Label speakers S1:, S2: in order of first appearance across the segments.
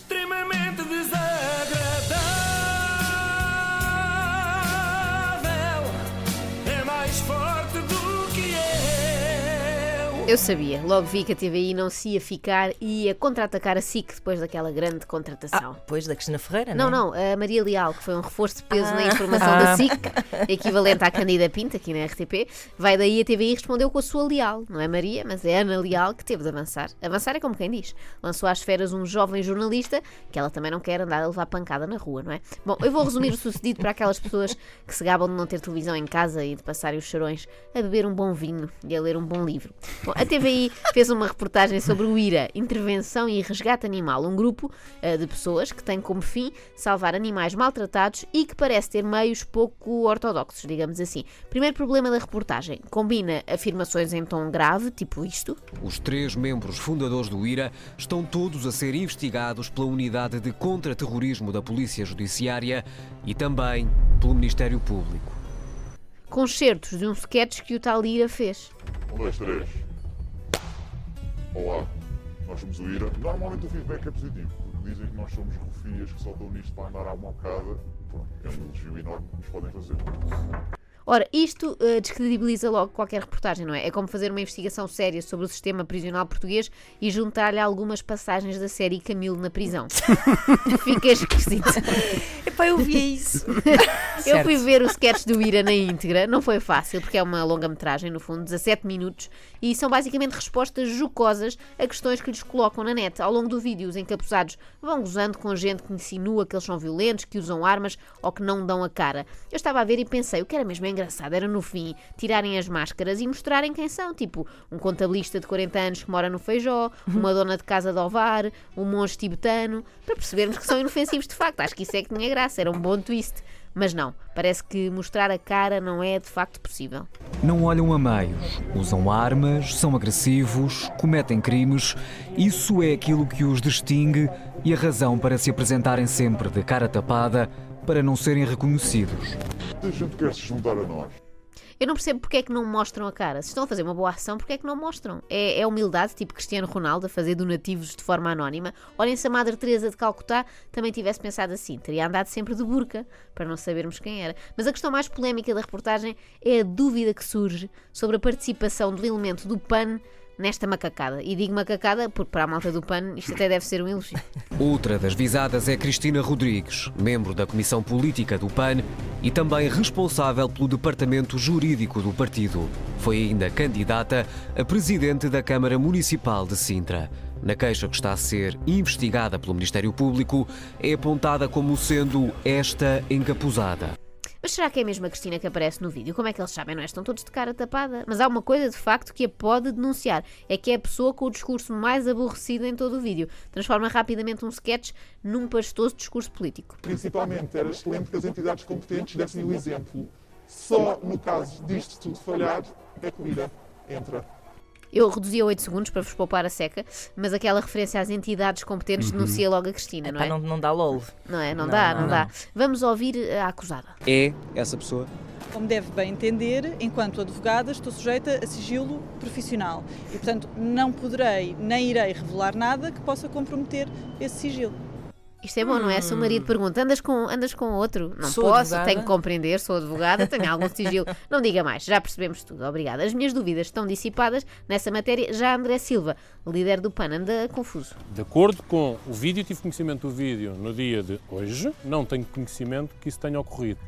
S1: extremamente desagradável. Eu.
S2: Sabia, logo vi que a TVI não se ia ficar e ia contra-atacar a SIC depois daquela grande contratação.
S3: Depois da Cristina Ferreira,
S2: Não,
S3: não é?
S2: não, a Maria Leal, que foi um reforço de peso na informação da SIC, equivalente à Candida Pinta, aqui na RTP, vai daí a TVI respondeu com a sua Leal. Não é Maria, mas é Ana Leal que teve de avançar. Avançar é como quem diz. Lançou às feras um jovem jornalista que ela também não quer andar a levar pancada na rua, não é? Bom, eu vou resumir o sucedido para aquelas pessoas que se gabam de não ter televisão em casa e de passarem os charões a beber um bom vinho e a ler um bom livro. Bom, a TVI fez uma reportagem sobre o IRA, Intervenção e Resgate Animal, um grupo eh, de pessoas que tem como fim salvar animais maltratados e que parece ter meios pouco ortodoxos, digamos assim. Primeiro problema da reportagem: combina afirmações em tom grave, tipo isto,
S4: Os três membros fundadores do IRA estão todos a ser investigados pela Unidade de Contra-Terrorismo da Polícia Judiciária e também pelo Ministério Público.
S2: concertos de um sketch que o tal IRA fez.
S5: Um, dois, três. Olá, nós somos o IRA. Normalmente o feedback é positivo, porque dizem que nós somos rufias que só estão nisto para andar à mocada. Pronto, é um elogio enorme que nos podem fazer.
S2: Ora, isto eh, descredibiliza logo qualquer reportagem, não é? É como fazer uma investigação séria sobre o sistema prisional português e juntar-lhe algumas passagens da série Camilo na prisão. Fica esquisito.
S3: Epá, eu vi isso.
S2: Eu fui ver o sketch do Ira na íntegra, não foi fácil, porque é uma longa-metragem, no fundo, 17 minutos, e são basicamente respostas jocosas a questões que lhes colocam na net. Ao longo do vídeo, os encapuzados vão gozando com gente que insinua que eles são violentos, que usam armas ou que não dão a cara. Eu estava a ver e pensei, o que era mesmo engraçado era no fim tirarem as máscaras e mostrarem quem são, tipo um contabilista de 40 anos que mora no Feijó, uma dona de casa de Ovar, um monge tibetano, para percebermos que são inofensivos de facto. Acho que isso é que tinha graça, era um bom twist. Mas não, parece que mostrar a cara não é de facto possível.
S6: Não olham a meios, usam armas, são agressivos, cometem crimes. Isso é aquilo que os distingue e a razão para se apresentarem sempre de cara tapada para não serem reconhecidos.
S5: A gente quer se juntar a nós.
S2: Eu não percebo porque é que não mostram a cara. Se estão a fazer uma boa ação, porque é que não mostram? É, é humildade, tipo Cristiano Ronaldo, a fazer donativos de forma anónima. Olhem se a Madre Teresa de Calcutá também tivesse pensado assim. Teria andado sempre de burca, para não sabermos quem era. Mas a questão mais polémica da reportagem é a dúvida que surge sobre a participação do elemento do PAN nesta macacada. E digo macacada porque para a malta do PAN isto até deve ser um elogio.
S4: Outra das visadas é Cristina Rodrigues, membro da Comissão Política do PAN e também responsável pelo departamento jurídico do partido. Foi ainda candidata a presidente da Câmara Municipal de Sintra. Na queixa que está a ser investigada pelo Ministério Público, é apontada como sendo esta encapuzada.
S2: Mas será que é mesmo a Cristina que aparece no vídeo? Como é que eles sabem? Não é? Estão todos de cara tapada. Mas há uma coisa de facto que a pode denunciar: é que é a pessoa com o discurso mais aborrecido em todo o vídeo. Transforma rapidamente um sketch num pastoso discurso político.
S5: Principalmente era excelente que as entidades competentes dessem o exemplo. Só no caso disto tudo falhar o IRA entra.
S2: Eu reduzi a 8 segundos para vos poupar a seca, mas aquela referência às entidades competentes denuncia logo a Cristina, não
S3: Epá,
S2: é?
S3: não, não dá LOL.
S2: Não é? Não, dá, não, dá. Vamos ouvir a acusada.
S7: É essa pessoa?
S8: Como deve bem entender, enquanto advogada, estou sujeita a sigilo profissional e, portanto, não poderei nem irei revelar nada que possa comprometer esse sigilo.
S2: Isto é bom, não é? Se o marido pergunta, andas com, andas com outro? Não
S3: Sou
S2: posso,
S3: advogada.
S2: tenho que compreender, sou advogada, tenho algum sigilo. Não diga mais, já percebemos tudo, obrigada. As minhas dúvidas estão dissipadas nessa matéria. Já André Silva, líder do PAN, anda confuso.
S9: De acordo com o vídeo, tive conhecimento do vídeo no dia de hoje, não tenho conhecimento que isso tenha ocorrido.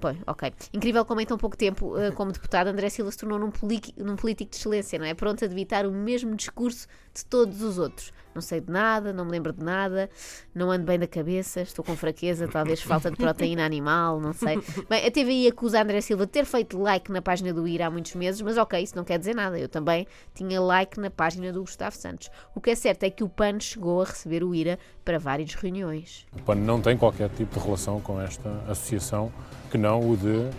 S2: Pois, ok. Incrível como em tão pouco tempo, eh, como deputado, André Silva se tornou num, num político de excelência, não é? Pronto a debitar o mesmo discurso de todos os outros. Não sei de nada, não me lembro de nada, não ando bem da cabeça, estou com fraqueza, talvez falta de proteína animal, não sei. Bem, a TVI acusa André Silva de ter feito like na página do IRA há muitos meses, mas ok, isso não quer dizer nada. Eu também tinha like na página do Gustavo Santos. O que é certo é que o PAN chegou a receber o IRA para várias reuniões.
S9: O PAN não tem qualquer tipo de relação com esta associação que não o de eh,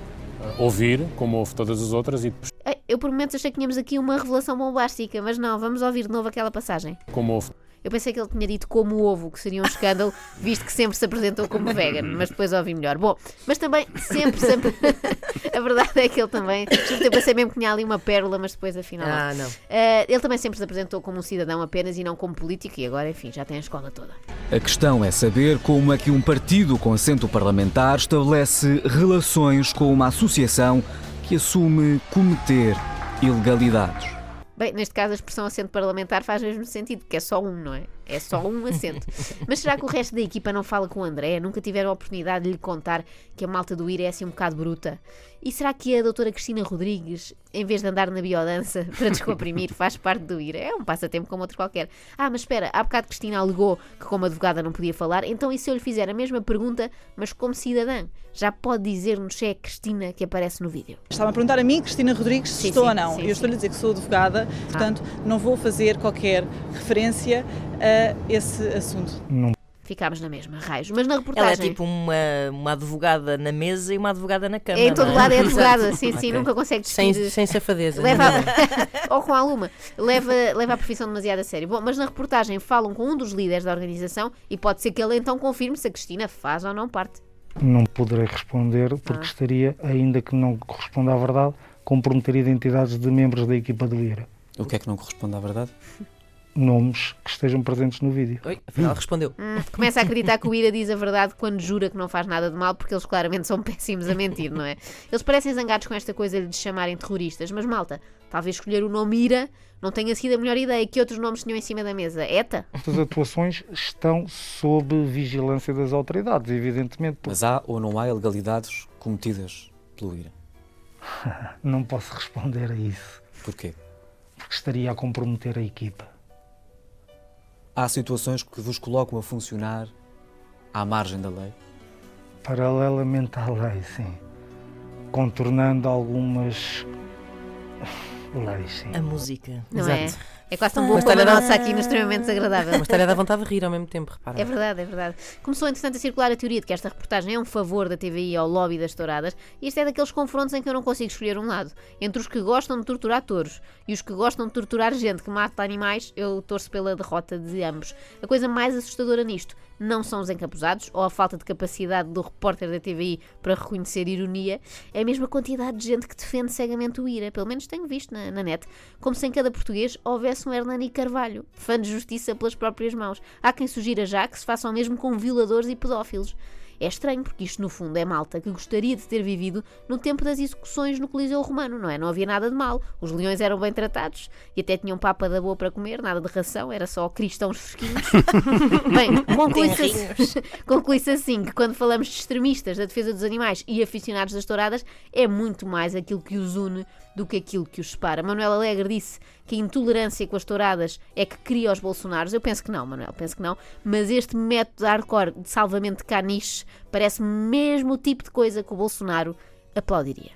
S9: ouvir, como ouve todas as outras, e de
S2: Eu por momentos achei que tínhamos aqui uma revelação bombástica, mas não, vamos ouvir de novo aquela passagem.
S9: como ouve
S2: Eu pensei que ele tinha dito como ovo, que seria um escândalo, visto que sempre se apresentou como vegan, mas depois ouvi melhor. Bom, mas também sempre, sempre. a verdade é que ele também. Eu pensei mesmo que tinha ali uma pérola, mas depois afinal. não.
S3: Ah, não.
S2: Eh, ele também sempre se apresentou como um cidadão apenas e não como político, e agora, enfim, já tem a escola toda.
S6: A questão é saber como é que um partido com assento parlamentar estabelece relações com uma associação que assume cometer ilegalidades.
S2: Bem, neste caso a expressão assento parlamentar faz mesmo sentido, que é só um, não é? É só um assento. Mas será que o resto da equipa não fala com o André? Nunca tiveram a oportunidade de lhe contar que a malta do IRA é assim um bocado bruta? E será que a doutora Cristina Rodrigues, em vez de andar na biodança para descomprimir, faz parte do IRA? É um passatempo como outro qualquer. Ah, mas espera, há bocado Cristina alegou que como advogada não podia falar, então e se eu lhe fizer a mesma pergunta, mas como cidadã? Já pode dizer-nos se é a Cristina que aparece no vídeo?
S8: Estava a perguntar a mim, Cristina Rodrigues, se
S2: Sim,
S8: estou
S2: sim,
S8: ou não.
S2: sim,
S8: eu estou-lhe a dizer que sou advogada, portanto não vou fazer qualquer referência a esse assunto.
S2: Ficámos na mesma, raios. Mas na
S3: Ela é
S2: reportagem.
S3: tipo uma, uma advogada na mesa e uma advogada na cama.
S2: É em todo
S3: não
S2: lado é advogada, sim, sim,
S3: Ok.
S2: nunca consegue
S7: Sem,
S2: discutir.
S7: sem safadeza.
S2: Leva a... ou com alguma. Leva, leva a profissão demasiado a sério. Bom, mas na reportagem falam com um dos líderes da organização e pode ser que ele então confirme se a Cristina faz ou não parte.
S10: Não poderei responder porque
S2: Ah.
S10: estaria, ainda que não corresponda à verdade, comprometer identidades de membros da equipa do IRA.
S11: O que é que não corresponde à verdade?
S10: Nomes que estejam presentes no vídeo.
S7: Oi, afinal respondeu.
S2: Hum, começa a acreditar que o Ira diz a verdade quando jura que não faz nada de mal, porque eles claramente são péssimos a mentir, não é? Eles parecem zangados com esta coisa de lhes chamarem terroristas, mas malta, talvez escolher o nome Ira não tenha sido a melhor ideia. Que outros nomes tinham em cima da mesa? ETA?
S10: Estas atuações estão sob vigilância das autoridades, evidentemente. porque
S11: Mas há ou não há ilegalidades cometidas pelo IRA?
S10: Não posso responder a isso,
S11: Porquê?
S10: porque estaria a comprometer a equipa.
S11: Há situações que vos colocam a funcionar à margem da lei?
S10: Paralelamente à lei, sim. Contornando algumas leis, sim.
S3: A música.
S2: Não
S7: Exato.
S2: é? É quase tão
S7: Uma
S2: boa como a
S7: história da-
S2: nossa aqui no extremamente desagradável.
S7: Uma história dá vontade de rir ao mesmo tempo, repara.
S2: É verdade, é verdade. Começou, entretanto, a circular a teoria de que esta reportagem é um favor da TVI ao lobby das touradas, e este é daqueles confrontos em que eu não consigo escolher um lado. Entre os que gostam de torturar touros e os que gostam de torturar gente que mata animais, eu torço pela derrota de ambos. A coisa mais assustadora nisto não são os encapuzados ou a falta de capacidade do repórter da TVI para reconhecer ironia, é a mesma quantidade de gente que defende cegamente o IRA, pelo menos tenho visto na, na net, como se em cada português houvesse um Hernani Carvalho, fã de justiça pelas próprias mãos. Há quem sugira já que se faça o mesmo com violadores e pedófilos. É estranho, porque isto no fundo é malta que gostaria de ter vivido no tempo das execuções no Coliseu Romano, não é? Não havia nada de mal. Os leões eram bem tratados e até tinham papa da boa para comer, nada de ração, era só cristãos fresquinhos. bem, conclui-se assim, conclui-se assim que quando falamos de extremistas da defesa dos animais e aficionados das touradas, é muito mais aquilo que os une do que aquilo que os separa. Manuel Alegre disse que a intolerância com as touradas é que cria os Bolsonaros. Eu penso que não, Manuel, penso que não. Mas este método hardcore de salvamento de caniches parece mesmo o tipo de coisa que o Bolsonaro aplaudiria.